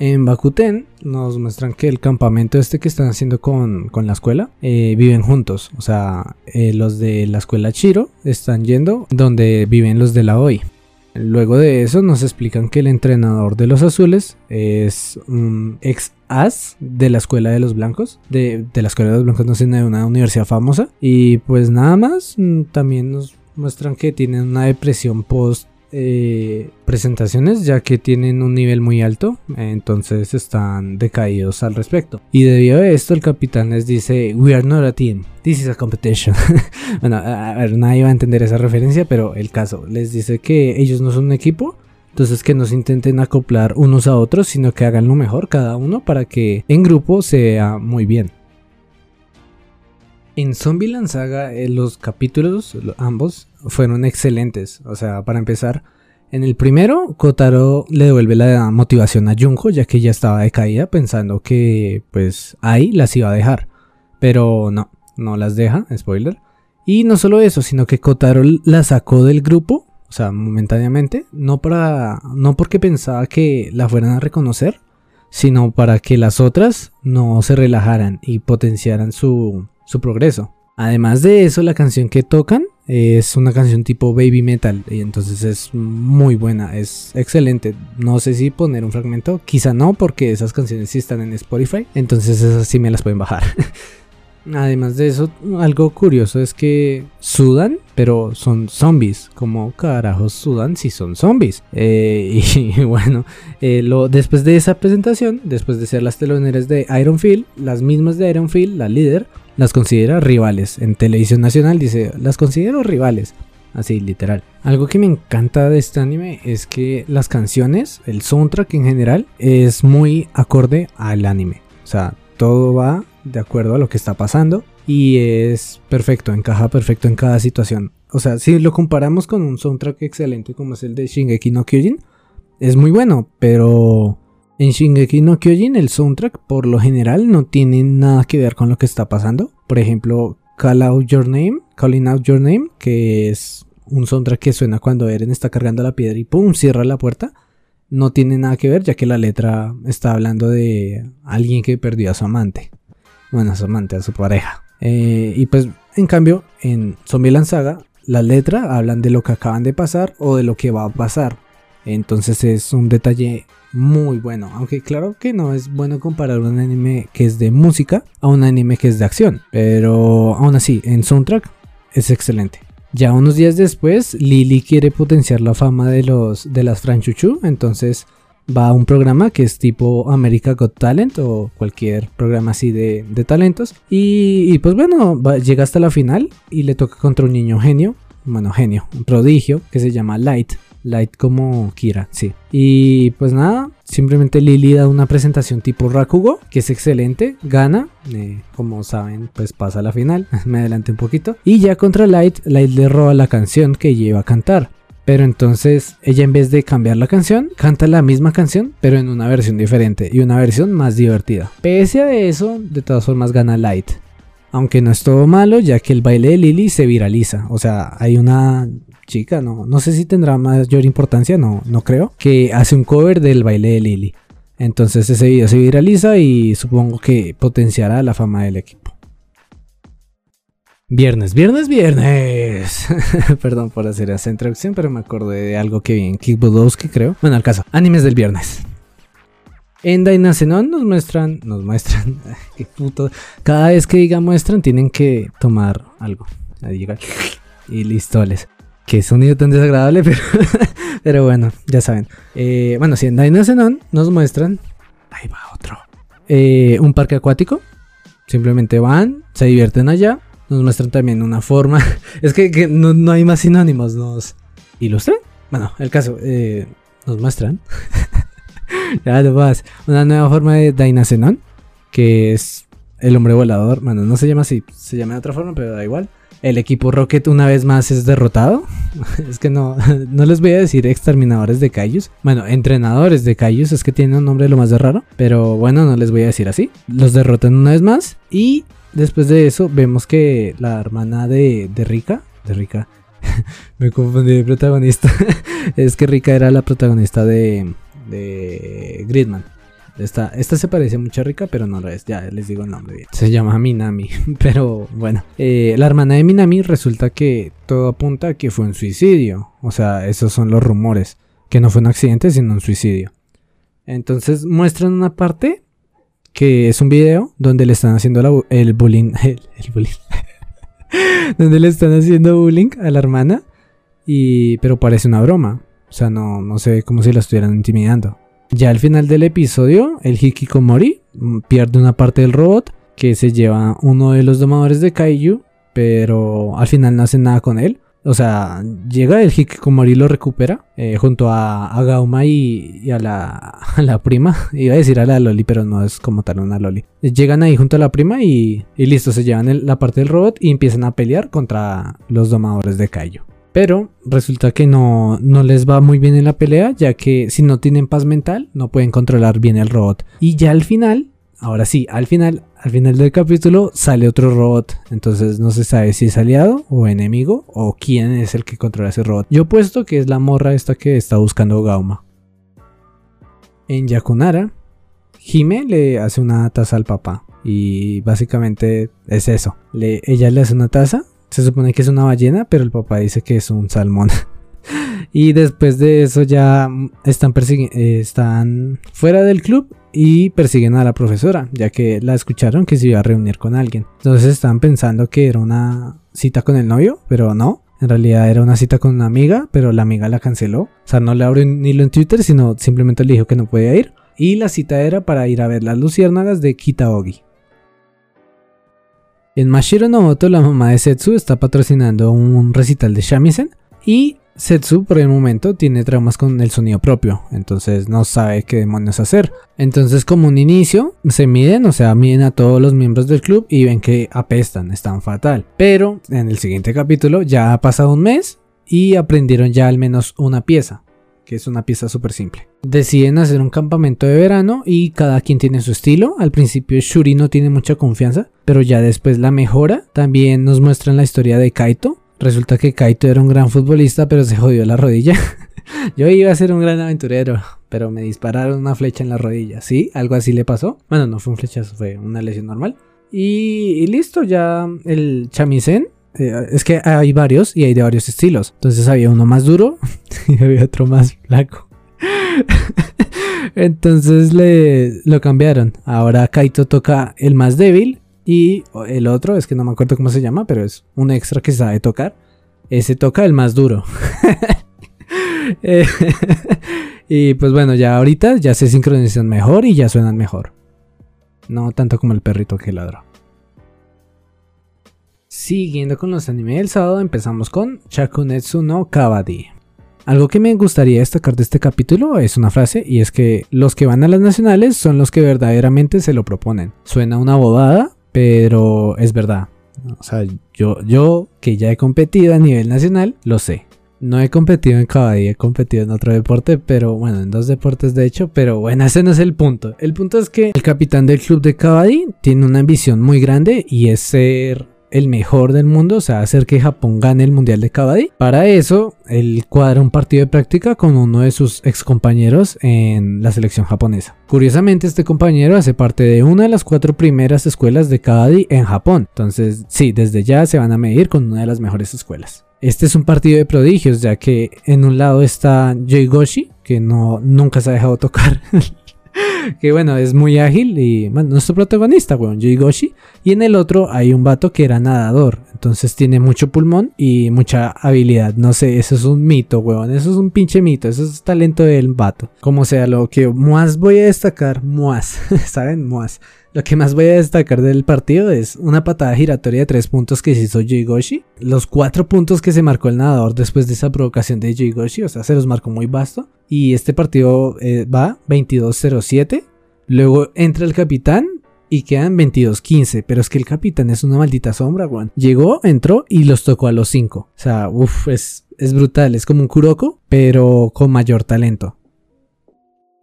En Bakuten nos muestran que el campamento este que están haciendo con, la escuela eh, viven juntos. O sea, eh, los de la escuela Chiro están yendo donde viven los de la OI. Luego de eso nos explican que el entrenador de los azules es un ex as de la escuela de los blancos. De, de la escuela de los blancos, no sé, de una universidad famosa. Y pues nada más, mm, también nos muestran que tienen una depresión post eh, presentaciones ya que tienen un nivel muy alto, entonces están decaídos al respecto. Y debido a esto el capitán les dice, we are not a team, this is a competition. <laughs> bueno, a ver, nadie va a entender esa referencia, pero el caso les dice que ellos no son un equipo. Entonces que no se intenten acoplar unos a otros, sino que hagan lo mejor cada uno para que en grupo sea muy bien. En Zombieland Saga eh, los capítulos, ambos, fueron excelentes. O sea, para empezar, en el primero, Kotaro le devuelve la motivación a Junko, ya que ella estaba decaída, pensando que pues ahí las iba a dejar. Pero no, no las deja, spoiler. Y no solo eso, sino que Kotaro la sacó del grupo, o sea, momentáneamente, no para no porque pensaba que la fueran a reconocer, sino para que las otras no se relajaran y potenciaran su su progreso. Además de eso, la canción que tocan es una canción tipo baby metal y entonces es muy buena, es excelente. No sé si poner un fragmento, quizá no, porque esas canciones sí están en Spotify, entonces esas sí me las pueden bajar. <laughs> Además de eso, algo curioso es que sudan, pero son zombies. Como carajos sudan si son zombies? Eh, <laughs> y bueno, eh, después de esa presentación, después de ser las teloneras de Iron Feel, las mismas de Iron Feel, la líder, las considera rivales. En televisión nacional dice, las considero rivales. Así, literal. Algo que me encanta de este anime es que las canciones, el soundtrack en general, es muy acorde al anime. O sea, todo va de acuerdo a lo que está pasando y es perfecto, encaja perfecto en cada situación. O sea, si lo comparamos con un soundtrack excelente como es el de Shingeki no Kyojin, es muy bueno, pero en Shingeki no Kyojin el soundtrack por lo general no tiene nada que ver con lo que está pasando. Por ejemplo, Call Out Your Name, Calling Out Your Name, que es un soundtrack que suena cuando Eren está cargando la piedra y pum, cierra la puerta. No tiene nada que ver ya que la letra está hablando de alguien que perdió a su amante bueno, a su amante, a su pareja. Eh, y pues, en cambio, en Zombieland Saga, las letras hablan de lo que acaban de pasar o de lo que va a pasar. Entonces es un detalle muy bueno. Aunque claro que no es bueno comparar un anime que es de música a un anime que es de acción. Pero aún así, en soundtrack es excelente. Ya unos días después, Lily quiere potenciar la fama de, los, de las franchuchu. Entonces va a un programa que es tipo America Got Talent o cualquier programa así de, talentos. Y, pues bueno, llega hasta la final y le toca contra un niño genio bueno, genio, un prodigio que se llama Light. Light como Kira, sí. Y pues nada, simplemente Lily da una presentación tipo Rakugo, que es excelente, gana, eh, como saben, pues pasa a la final, <laughs> me adelanté un poquito. Y ya contra Light, Light le roba la canción que lleva a cantar. Pero entonces ella en vez de cambiar la canción, canta la misma canción, pero en una versión diferente y una versión más divertida. Pese a eso, de todas formas gana Light. Aunque no es todo malo, ya que el baile de Lily se viraliza. O sea, hay una chica, no, no sé si tendrá mayor importancia, no, no creo, que hace un cover del baile de Lily. Entonces ese video se viraliza y supongo que potenciará la fama del equipo. Viernes, viernes, viernes. <laughs> Perdón por hacer esa introducción, pero me acordé de algo que vi en Kick creo. Bueno, al caso, animes del viernes. En Dynacenon nos muestran, nos muestran, <laughs> qué puto. Cada vez que diga muestran, tienen que tomar algo. Ahí llega. Y listoles. Qué sonido tan desagradable, <laughs> pero, bueno, ya saben. Eh, bueno, si en Dynacenon nos muestran. Ahí va otro. Eh, un parque acuático. Simplemente van, se divierten allá nos muestran también una forma. <laughs> Es que, no, hay más sinónimos. Nos ilustran. Bueno, el caso. Eh, nos muestran. Lo vas. Una nueva forma de Dainacenon. Que es el hombre volador. Bueno, no se llama así. Se llama de otra forma, pero da igual. El equipo Rocket una vez más es derrotado. <laughs> es que no, <laughs> no les voy a decir exterminadores de Kaijus. Bueno, entrenadores de Kaijus es que tienen un nombre lo más de raro. Pero bueno, no les voy a decir así. Los derrotan una vez más. Y Después de eso, vemos que la hermana de, de Rika, de Rika, <laughs> me confundí de protagonista, es que Rika era la protagonista de, de Gridman. Esta, esta se parece mucho a Rika, pero no lo es. Ya les digo el nombre bien. Se llama Minami. <laughs> Pero bueno, eh, la hermana de Minami resulta que todo apunta a que fue un suicidio. O sea, esos son los rumores. Que no fue un accidente, sino un suicidio. Entonces muestran una parte que es un video donde le están haciendo el bullying, <laughs> el, bullying, <laughs> donde le están haciendo bullying a la hermana, y, pero parece una broma, o sea, no, no se ve como si la estuvieran intimidando. Ya al final del episodio, el Hikikomori mm, pierde una parte del robot que se lleva uno de los domadores de Kaiju, pero al final no hace nada con él. O sea, llega el Hikikomori lo recupera eh, junto a, Gauma y, a, la, <laughs> prima. <laughs> Iba a decir a la Loli, pero no es como tal una Loli. Llegan ahí junto a la prima y, listo, se llevan la parte del robot y empiezan a pelear contra los domadores de Kaiju. Pero resulta que no, no les va muy bien en la pelea, ya que si no tienen paz mental, no pueden controlar bien el robot. Y ya al final, ahora sí, al final al final del capítulo sale otro robot, entonces no se sabe si es aliado o enemigo o quién es el que controla ese robot. Yo puesto que es la morra esta que está buscando Gauma. En Yakunara, Hime le hace una taza al papá y básicamente es eso. ella le hace una taza, se supone que es una ballena, pero el papá dice que es un salmón. <laughs> y después de eso ya están, eh, están fuera del club y persiguen a la profesora, ya que la escucharon que se iba a reunir con alguien. Entonces estaban pensando que era una cita con el novio, pero no. En realidad era una cita con una amiga, pero la amiga la canceló. O sea, no le abrió un hilo en Twitter, sino simplemente le dijo que no podía ir. Y la cita era para ir a ver las luciérnagas de Kitaogi. En Mashiro Nomoto, la mamá de Setsu está patrocinando un recital de shamisen y Setsu por el momento tiene traumas con el sonido propio, entonces no sabe qué demonios hacer. Entonces como un inicio se miden, o sea, miden a todos los miembros del club y ven que apestan, están fatal. Pero en el siguiente capítulo ya ha pasado un mes y aprendieron ya al menos una pieza, que es una pieza súper simple. Deciden hacer un campamento de verano y cada quien tiene su estilo. Al principio Shuri no tiene mucha confianza, pero ya después la mejora. También nos muestran la historia de Kaito, Resulta que Kaito era un gran futbolista, pero se jodió la rodilla. <laughs> Yo iba a ser un gran aventurero, pero me dispararon una flecha en la rodilla. Sí, algo así le pasó. Bueno, no fue un flechazo, fue una lesión normal. Y, listo, ya el chamisén. Eh, es que hay varios y hay de varios estilos. Entonces había uno más duro <laughs> y había otro más flaco. <laughs> Entonces le lo cambiaron. Ahora Kaito toca el más débil y el otro, es que no me acuerdo cómo se llama, pero es un extra que sabe tocar. Ese toca el más duro. <laughs> Eh, <laughs> y pues bueno, ya ahorita ya se sincronizan mejor y ya suenan mejor. No tanto como el perrito que ladró. Siguiendo con los anime del sábado, empezamos con Chakunetsu no Kabaddi. Algo que me gustaría destacar de este capítulo es una frase y es que los que van a las nacionales son los que verdaderamente se lo proponen. Suena una bobada, pero es verdad. O sea, yo, yo que ya he competido a nivel nacional, lo sé. No he competido en Kabaddi, he competido en otro deporte, pero bueno, en dos deportes de hecho, pero bueno, ese no es el punto. El punto es que el capitán del club de Kabaddi tiene una ambición muy grande y es ser el mejor del mundo, o sea, hacer que Japón gane el Mundial de Kabaddi. Para eso, él cuadra un partido de práctica con uno de sus ex compañeros en la selección japonesa. Curiosamente, este compañero hace parte de una de las cuatro primeras escuelas de Kabaddi en Japón. Entonces, sí, desde ya se van a medir con una de las mejores escuelas. Este es un partido de prodigios, ya que en un lado está Goshi, que no, nunca se ha dejado tocar <laughs> <laughs> que bueno, es muy ágil y bueno, nuestro protagonista, weón, Goshi. Y en el otro hay un vato que era nadador, entonces tiene mucho pulmón y mucha habilidad. No sé, eso es un mito, weón, eso es un pinche mito, eso es talento del vato. Como sea, lo que más voy a destacar, más, <laughs> ¿saben? Más lo que más voy a destacar del partido es una patada giratoria de tres puntos que se hizo Jigoshi. Los cuatro puntos que se marcó el nadador después de esa provocación de Jigoshi, o sea, se los marcó muy vasto. Y este partido eh, va 22-07. Luego entra el capitán y quedan 22-15. Pero es que el capitán es una maldita sombra, weón. Llegó, entró y los tocó a los 5. O sea, uff, es, es brutal. Es como un Kuroko, pero con mayor talento.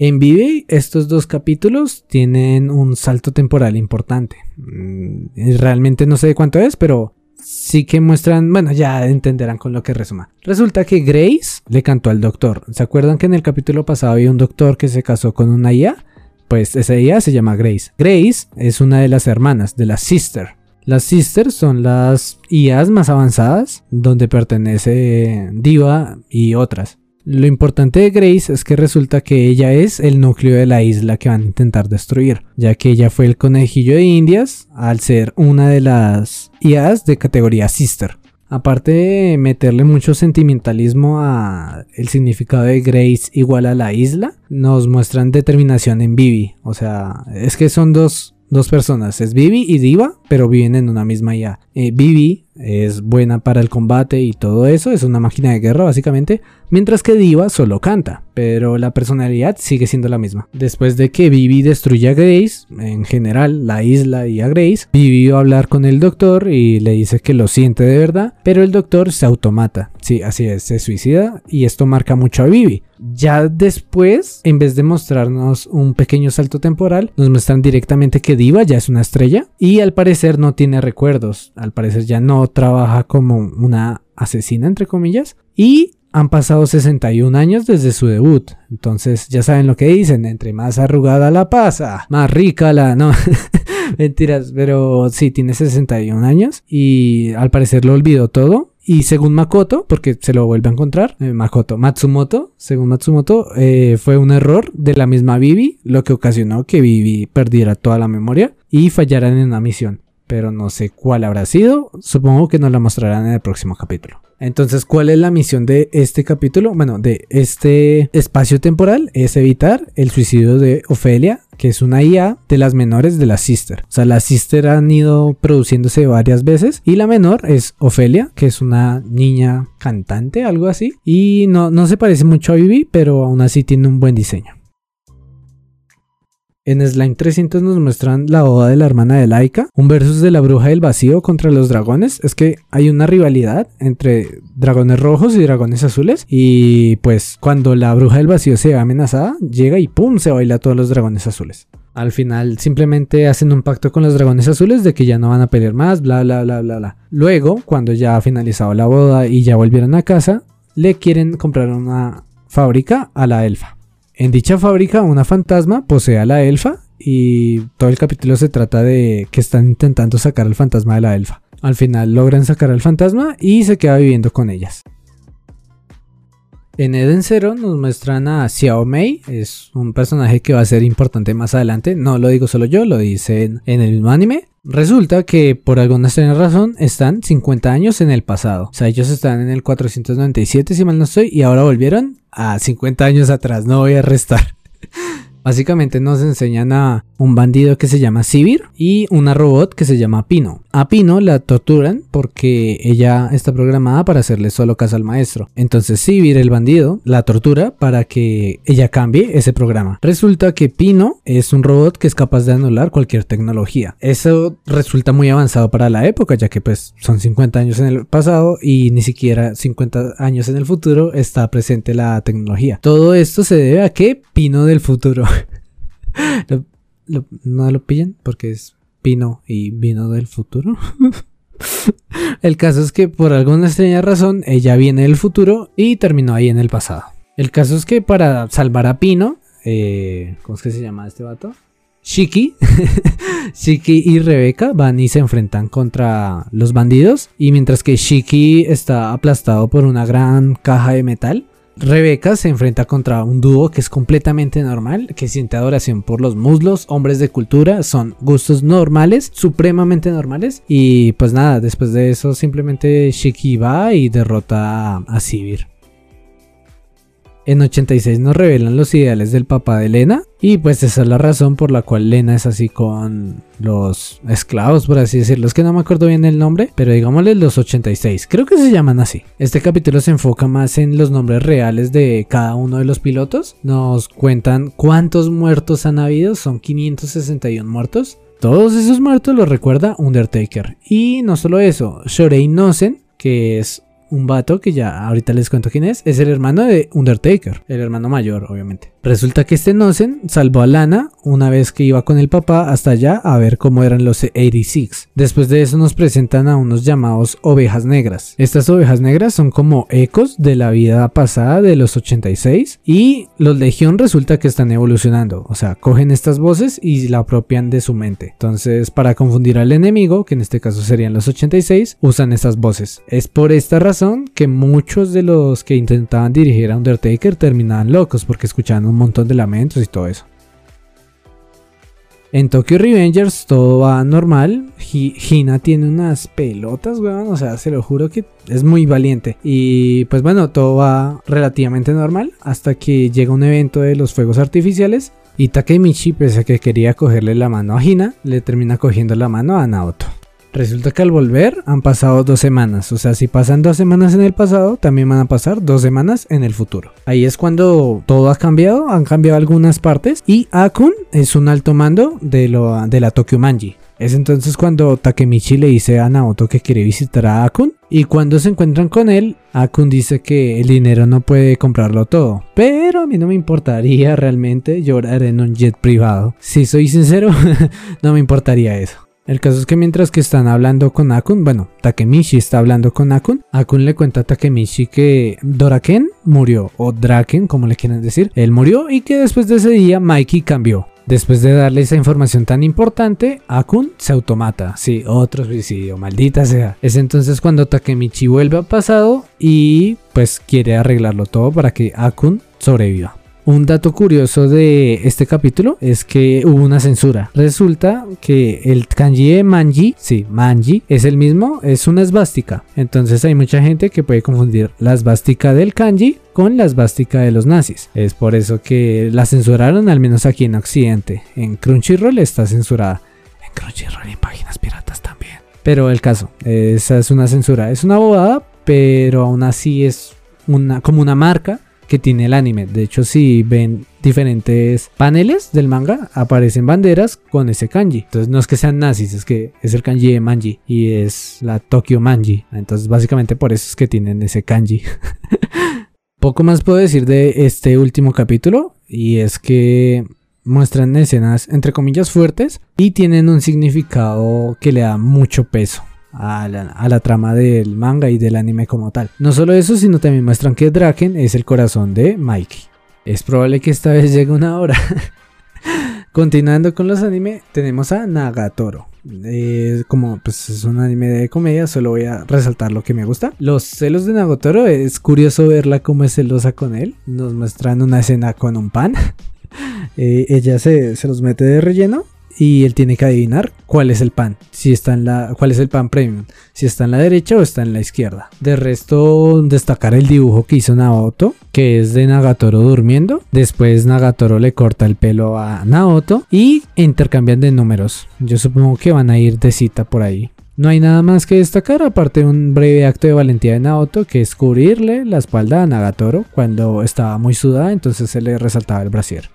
En Vive, estos dos capítulos tienen un salto temporal importante. Mm, realmente no sé cuánto es, pero sí que muestran, bueno, ya entenderán con lo que resuma. Resulta que Grace le cantó al doctor. ¿Se acuerdan que en el capítulo pasado había un doctor que se casó con una IA? Pues esa IA se llama Grace. Grace es una de las hermanas, de las Sister. Las Sisters son las IAs más avanzadas, donde pertenece Diva y otras. Lo importante de Grace es que resulta que ella es el núcleo de la isla que van a intentar destruir, ya que ella fue el conejillo de indias al ser una de las IAs de categoría Sister. Aparte de meterle mucho sentimentalismo a el significado de Grace igual a la isla, nos muestran determinación en Vivi. O sea, es que son dos, dos personas, es Vivi y Diva, pero viven en una misma IA. Eh, Vivi es buena para el combate y todo eso, es una máquina de guerra básicamente, mientras que Diva solo canta, pero la personalidad sigue siendo la misma. Después de que Vivi destruye a Grace, en general la isla y a Grace, Vivi va a hablar con el doctor y le dice que lo siente de verdad, pero el doctor se automata, sí, así es, se suicida y esto marca mucho a Vivi. Ya después, en vez de mostrarnos un pequeño salto temporal, nos muestran directamente que Diva ya es una estrella y al parecer no tiene recuerdos, al parecer ya no trabaja como una asesina, entre comillas, y han pasado 61 años desde su debut. Entonces ya saben lo que dicen, entre más arrugada la pasa, más rica la... No, <laughs> mentiras, pero sí, tiene 61 años y al parecer lo olvidó todo. Y según Makoto, porque se lo vuelve a encontrar, eh, Makoto, Matsumoto, según Matsumoto, eh, fue un error de la misma Vivi, lo que ocasionó que Vivi perdiera toda la memoria y fallaran en una misión pero no sé cuál habrá sido. Supongo que nos la mostrarán en el próximo capítulo. Entonces, ¿cuál es la misión de este capítulo? Bueno, de este espacio temporal es evitar el suicidio de Ofelia, que es una IA de las menores de la Sister. O sea, las Sister han ido produciéndose varias veces y la menor es Ofelia, que es una niña cantante, algo así. Y no, no se parece mucho a Vivi, pero aún así tiene un buen diseño. En Slime 300 nos muestran la boda de la hermana de Laika, un versus de la bruja del vacío contra los dragones. Es que hay una rivalidad entre dragones rojos y dragones azules. Y pues cuando la bruja del vacío se ve amenazada, llega y ¡pum! se baila a todos los dragones azules. Al final simplemente hacen un pacto con los dragones azules de que ya no van a pelear más, bla bla bla bla bla. Luego, cuando ya ha finalizado la boda y ya volvieron a casa, le quieren comprar una fábrica a la elfa. En dicha fábrica, una fantasma posee a la elfa y todo el capítulo se trata de que están intentando sacar al fantasma de la elfa. Al final logran sacar al fantasma y se queda viviendo con ellas. En Eden Zero nos muestran a Xiao Mei, es un personaje que va a ser importante más adelante, no lo digo solo yo, lo dicen en el mismo anime. Resulta que por alguna extraña razón están 50 años en el pasado, o sea, ellos están en el 497 si mal no estoy y ahora volvieron a 50 años atrás, no voy a restar. <laughs> Básicamente nos enseñan a un bandido que se llama Sivir y una robot que se llama Pino. A Pino la torturan porque ella está programada para hacerle solo caso al maestro. Entonces Sivir, el bandido, la tortura para que ella cambie ese programa. Resulta que Pino es un robot que es capaz de anular cualquier tecnología. Eso resulta muy avanzado para la época, ya que pues son 50 años en el pasado y ni siquiera 50 años en el futuro está presente la tecnología. Todo esto se debe a que Pino del futuro no lo pillan porque es Pino y vino del futuro. <laughs> el caso es que por alguna extraña razón ella viene del futuro y terminó ahí en el pasado. El caso es que para salvar a Pino, eh, ¿cómo es que se llama este vato? Shiki, <laughs> Shiki y Rebeca van y se enfrentan contra los bandidos y mientras que Shiki está aplastado por una gran caja de metal, Rebeca se enfrenta contra un dúo que es completamente normal, que siente adoración por los muslos, hombres de cultura, son gustos normales, supremamente normales. Y pues nada, después de eso simplemente Shiki va y derrota a Sivir. En 86 nos revelan los ideales del papá de Lena y pues esa es la razón por la cual Lena es así con los esclavos, por así decirlo. Es que no me acuerdo bien el nombre, pero digámosle los 86. Creo que se llaman así. Este capítulo se enfoca más en los nombres reales de cada uno de los pilotos. Nos cuentan cuántos muertos han habido. Son 561 muertos. Todos esos muertos los recuerda Undertaker. Y no solo eso, Shorei Nosen, que es un vato que ya ahorita les cuento quién es, es el hermano de Undertaker, el hermano mayor, obviamente. Resulta que este Nosen salvó a Lana una vez que iba con el papá hasta allá a ver cómo eran los 86. Después de eso nos presentan a unos llamados ovejas negras. Estas ovejas negras son como ecos de la vida pasada de los 86 y los Legión resulta que están evolucionando, o sea, cogen estas voces y la apropian de su mente. Entonces, para confundir al enemigo, que en este caso serían los 86, usan estas voces. Es por esta razón que muchos de los que intentaban dirigir a Undertaker terminaban locos porque escuchaban un montón de lamentos y todo eso. En Tokyo Revengers todo va normal. Hina tiene unas pelotas, weón. O sea, se lo juro que es muy valiente. Y pues bueno, todo va relativamente normal. Hasta que llega un evento de los fuegos artificiales. Y Takemichi, pese a que quería cogerle la mano a Hina, le termina cogiendo la mano a Naoto. Resulta que al volver han pasado dos semanas. O sea, si pasan dos semanas en el pasado, también van a pasar dos semanas en el futuro. Ahí es cuando todo ha cambiado, han cambiado algunas partes. Y Akun es un alto mando de, lo, de la Tokyo Manji. Es entonces cuando Takemichi le dice a Naoto que quiere visitar a Akun. Y cuando se encuentran con él, Akun dice que el dinero no puede comprarlo todo. Pero a mí no me importaría realmente llorar en un jet privado. Si soy sincero, <laughs> no me importaría eso. El caso es que mientras que están hablando con Akun, bueno, Takemichi está hablando con Akun, Akun le cuenta a Takemichi que Doraken murió, o Draken, como le quieren decir, él murió y que después de ese día Mikey cambió. Después de darle esa información tan importante, Akun se automata. Sí, otro suicidio, maldita sea. Es entonces cuando Takemichi vuelve al pasado y pues quiere arreglarlo todo para que Akun sobreviva. Un dato curioso de este capítulo es que hubo una censura. Resulta que el kanji de manji, sí, manji, es el mismo, es una esvástica. Entonces hay mucha gente que puede confundir la esvástica del kanji con la esvástica de los nazis. Es por eso que la censuraron, al menos aquí en Occidente. En Crunchyroll está censurada. En Crunchyroll y en páginas piratas también. Pero el caso, esa es una censura. Es una bobada, pero aún así es una, como una marca que tiene el anime. De hecho, si ven diferentes paneles del manga, aparecen banderas con ese kanji. Entonces no es que sean nazis, es que es el kanji de manji y es la Tokyo Manji. Entonces básicamente por eso es que tienen ese kanji. <laughs> Poco más puedo decir de este último capítulo y es que muestran escenas entre comillas fuertes y tienen un significado que le da mucho peso a la, trama del manga y del anime como tal. No solo eso, sino también muestran que Draken es el corazón de Mikey. Es probable que esta vez llegue una hora. <laughs> Continuando con los anime, tenemos a Nagatoro. como pues es un anime de comedia, solo voy a resaltar lo que me gusta. Los celos de Nagatoro, es curioso verla como es celosa con él. Nos muestran una escena con un pan. <laughs> Eh, ella se, se los mete de relleno y él tiene que adivinar cuál es el pan, si está en la, cuál es el pan premium, si está en la derecha o está en la izquierda. De resto, destacar el dibujo que hizo Naoto, que es de Nagatoro durmiendo. Después Nagatoro le corta el pelo a Naoto y intercambian de números. Yo supongo que van a ir de cita por ahí. No hay nada más que destacar aparte de un breve acto de valentía de Naoto que es cubrirle la espalda a Nagatoro cuando estaba muy sudada, entonces se le resaltaba el brasier.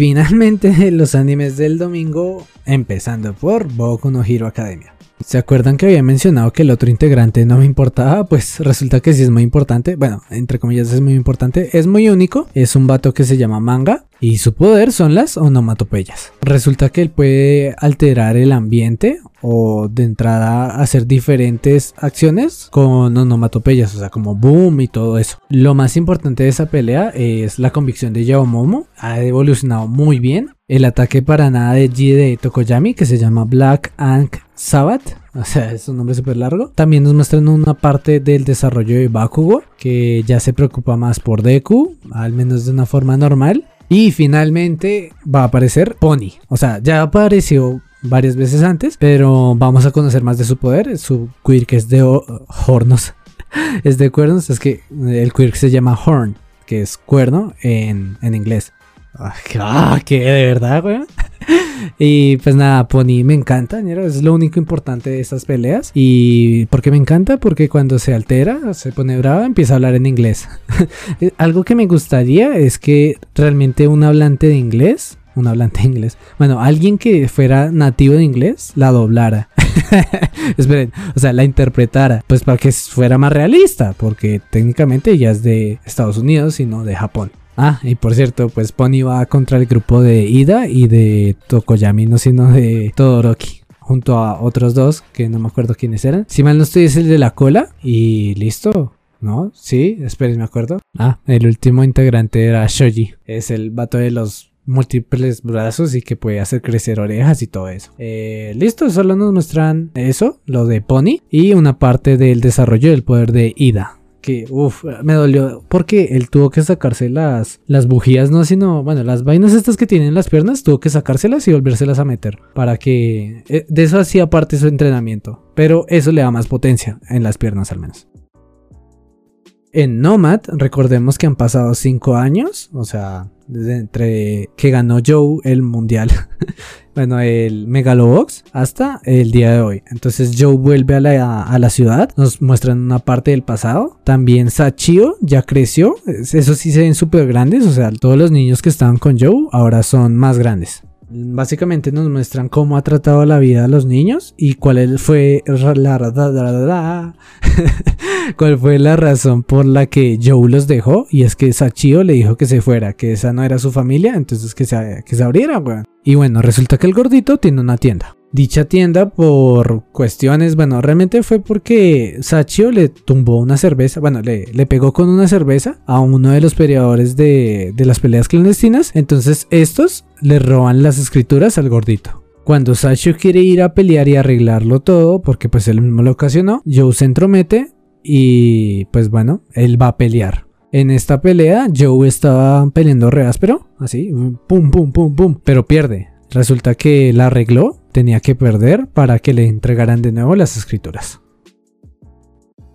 Finalmente <laughs> los animes del domingo, empezando por Boku no Hero Academia. ¿Se acuerdan que había mencionado que el otro integrante no me importaba? Pues resulta que sí es muy importante. Bueno, entre comillas es muy importante. Es muy único. Es un vato que se llama Manga. Y su poder son las onomatopeyas. Resulta que él puede alterar el ambiente o de entrada hacer diferentes acciones con onomatopeyas, o sea, como boom y todo eso. Lo más importante de esa pelea es la convicción de Yao Momo. Ha evolucionado muy bien. El ataque para nada de G de Tokoyami, que se llama Black Ankh Sabbath. O sea, es un nombre súper largo. También nos muestran una parte del desarrollo de Bakugo, que ya se preocupa más por Deku, al menos de una forma normal. Y finalmente va a aparecer Pony. O sea, ya apareció varias veces antes, pero vamos a conocer más de su poder. Su quirk es de hornos. <laughs> es de cuernos, es que el quirk se llama Horn, que es cuerno en, en inglés. Ah, que de verdad, weón. y pues nada, Pony me encanta, es lo único importante de estas peleas. Y ¿por qué me encanta? Porque cuando se altera, se pone brava, empieza a hablar en inglés. <laughs> Algo que me gustaría es que realmente un hablante de inglés, un hablante de inglés, bueno, alguien que fuera nativo de inglés, la doblara. <laughs> Esperen, o sea, la interpretara, pues para que fuera más realista, porque técnicamente ella es de Estados Unidos y no de Japón. Ah, y por cierto, pues Pony va contra el grupo de Ida y de Tokoyami, no sino de Todoroki. Junto a otros dos, que no me acuerdo quiénes eran. Si mal no estoy, es el de la cola. Y listo. ¿No? Sí, esperen, me acuerdo. Ah, el último integrante era Shoji. Es el vato de los múltiples brazos y que puede hacer crecer orejas y todo eso. Eh, listo, solo nos muestran eso, lo de Pony y una parte del desarrollo del poder de Ida que, uff, me dolió porque él tuvo que sacarse las, las bujías, no, sino, bueno, las vainas estas que tienen en las piernas, tuvo que sacárselas y volvérselas a meter para que, eh, de eso hacía parte su entrenamiento, pero eso le da más potencia en las piernas al menos. En Nomad, recordemos que han pasado 5 años, o sea, desde entre que ganó Joe el mundial, <laughs> bueno, el Megalobox, hasta el día de hoy. Entonces Joe vuelve a la, a la, ciudad, nos muestran una parte del pasado. También Sachio ya creció, eso sí se ven súper grandes, o sea, todos los niños que estaban con Joe ahora son más grandes básicamente nos muestran cómo ha tratado la vida a los niños y cuál fue la, <laughs> cuál fue la razón por la que Joe los dejó. Y es que Sachio le dijo que se fuera, que esa no era su familia, entonces que se, que se abriera. Y bueno, resulta que el gordito tiene una tienda dicha tienda por cuestiones, bueno, realmente fue porque Sachio le tumbó una cerveza, bueno, le, le pegó con una cerveza a uno de los peleadores de, de las peleas clandestinas, entonces estos le roban las escrituras al gordito. Cuando Sachio quiere ir a pelear y arreglarlo todo, porque pues él mismo lo ocasionó, Joe se entromete y pues bueno, él va a pelear. En esta pelea, Joe estaba peleando re áspero, así, pum, pum, pum, pum, pero pierde. Resulta que la arregló tenía que perder para que le entregaran de nuevo las escrituras.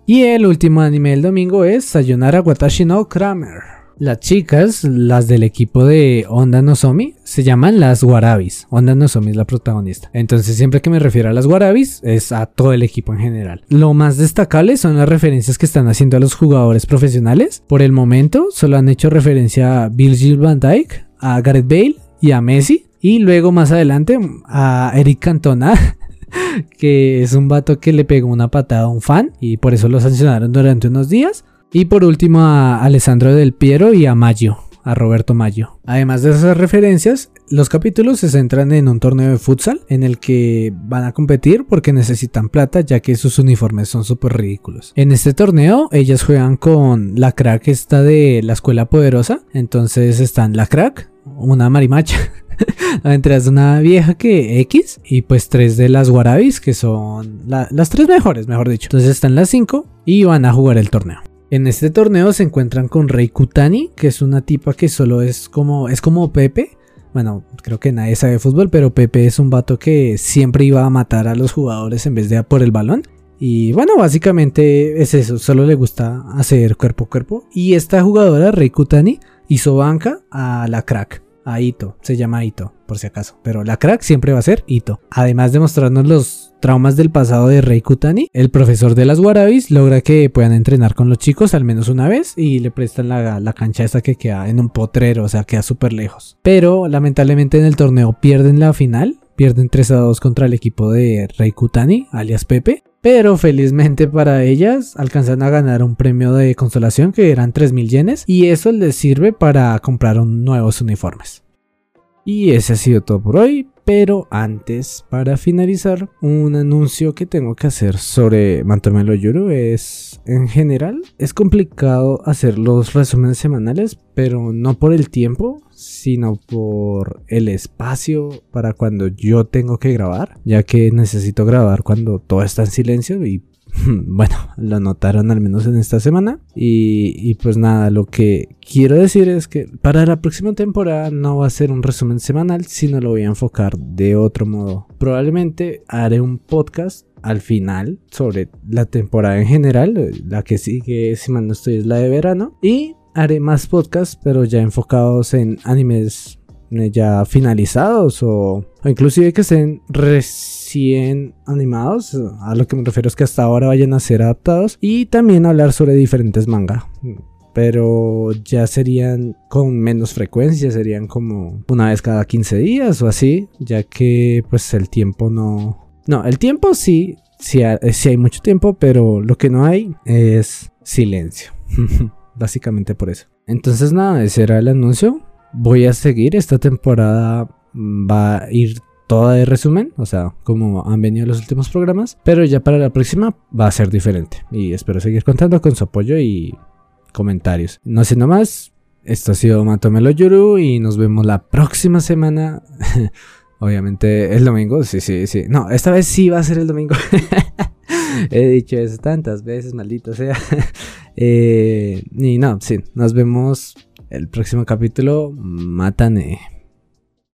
Y el último anime del domingo es Sayonara Watashi no Kramer. Las chicas, las del equipo de Onda Nozomi, se llaman las Warabis. Onda Nozomi es la protagonista. Entonces, siempre que me refiero a las Warabis, es a todo el equipo en general. Lo más destacable son las referencias que están haciendo a los jugadores profesionales. Por el momento, solo han hecho referencia a Bill Gil Van Dyke, a Gareth Bale y a Messi. Y luego más adelante a Eric Cantona, <laughs> que es un vato que le pegó una patada a un fan y por eso lo sancionaron durante unos días. Y por último a Alessandro Del Piero y a Maggio, a Roberto Maggio. Además de esas referencias, los capítulos se centran en un torneo de futsal en el que van a competir porque necesitan plata ya que sus uniformes son súper ridículos. En este torneo ellas juegan con la crack esta de la escuela poderosa. Entonces están la crack, una marimacha <laughs> <laughs> es una vieja que X y pues tres de las Warabis que son las tres mejores, mejor dicho. Entonces están las cinco y van a jugar el torneo. En este torneo se encuentran con Rei Kutani, que es una tipa que solo es como es como Pepe. Bueno, creo que nadie sabe fútbol, pero Pepe es un vato que siempre iba a matar a los jugadores en vez de a por el balón. Y bueno, básicamente es eso, solo le gusta hacer cuerpo a cuerpo. Y esta jugadora, Rei Kutani, hizo banca a la crack, a Ito, se llama Ito, por si acaso. Pero la crack siempre va a ser Ito. Además de mostrarnos los traumas del pasado de Rei Kutani, el profesor de las Warabis logra que puedan entrenar con los chicos al menos una vez y le prestan la, la cancha esa que queda en un potrero, o sea, queda súper lejos. Pero lamentablemente en el torneo pierden la final, pierden 3 a 2 contra el equipo de Rei Kutani, alias Pepe. Pero felizmente para ellas alcanzan a ganar un premio de consolación que eran 3.000 yenes y eso les sirve para comprar nuevos uniformes. Y ese ha sido todo por hoy, pero antes, para finalizar, un anuncio que tengo que hacer sobre Mantomelo Yuru es, en general, es complicado hacer los resúmenes semanales, pero no por el tiempo, sino por el espacio para cuando yo tengo que grabar, ya que necesito grabar cuando todo está en silencio y <laughs> bueno, lo notaron al menos en esta semana. Y, pues nada, lo que quiero decir es que para la próxima temporada no va a ser un resumen semanal, sino lo voy a enfocar de otro modo. Probablemente haré un podcast al final sobre la temporada en general, la que sigue, si mal no estoy, es la de verano. Y haré más podcasts, pero ya enfocados en animes eh, ya finalizados o, inclusive que estén recién animados. A lo que me refiero es que hasta ahora vayan a ser adaptados y también hablar sobre diferentes manga. Pero ya serían con menos frecuencia, serían como una vez cada 15 días o así, ya que pues el tiempo no... No, el tiempo sí, sí, sí hay mucho tiempo, pero lo que no hay es silencio. <laughs> Básicamente por eso. Entonces nada, ese era el anuncio voy a seguir. Esta temporada mm, va a ir toda de resumen, o sea, como han venido los últimos programas, pero ya para la próxima va a ser diferente. Y espero seguir contando con su apoyo y comentarios. No sé más, esto ha sido Matomelo Yuru y nos vemos la próxima semana. <laughs> Obviamente el domingo, sí, sí, sí. No, esta vez sí va a ser el domingo. <laughs> He dicho eso tantas veces, maldito sea. <laughs> Eh, y no, sí, nos vemos el próximo capítulo, Matane.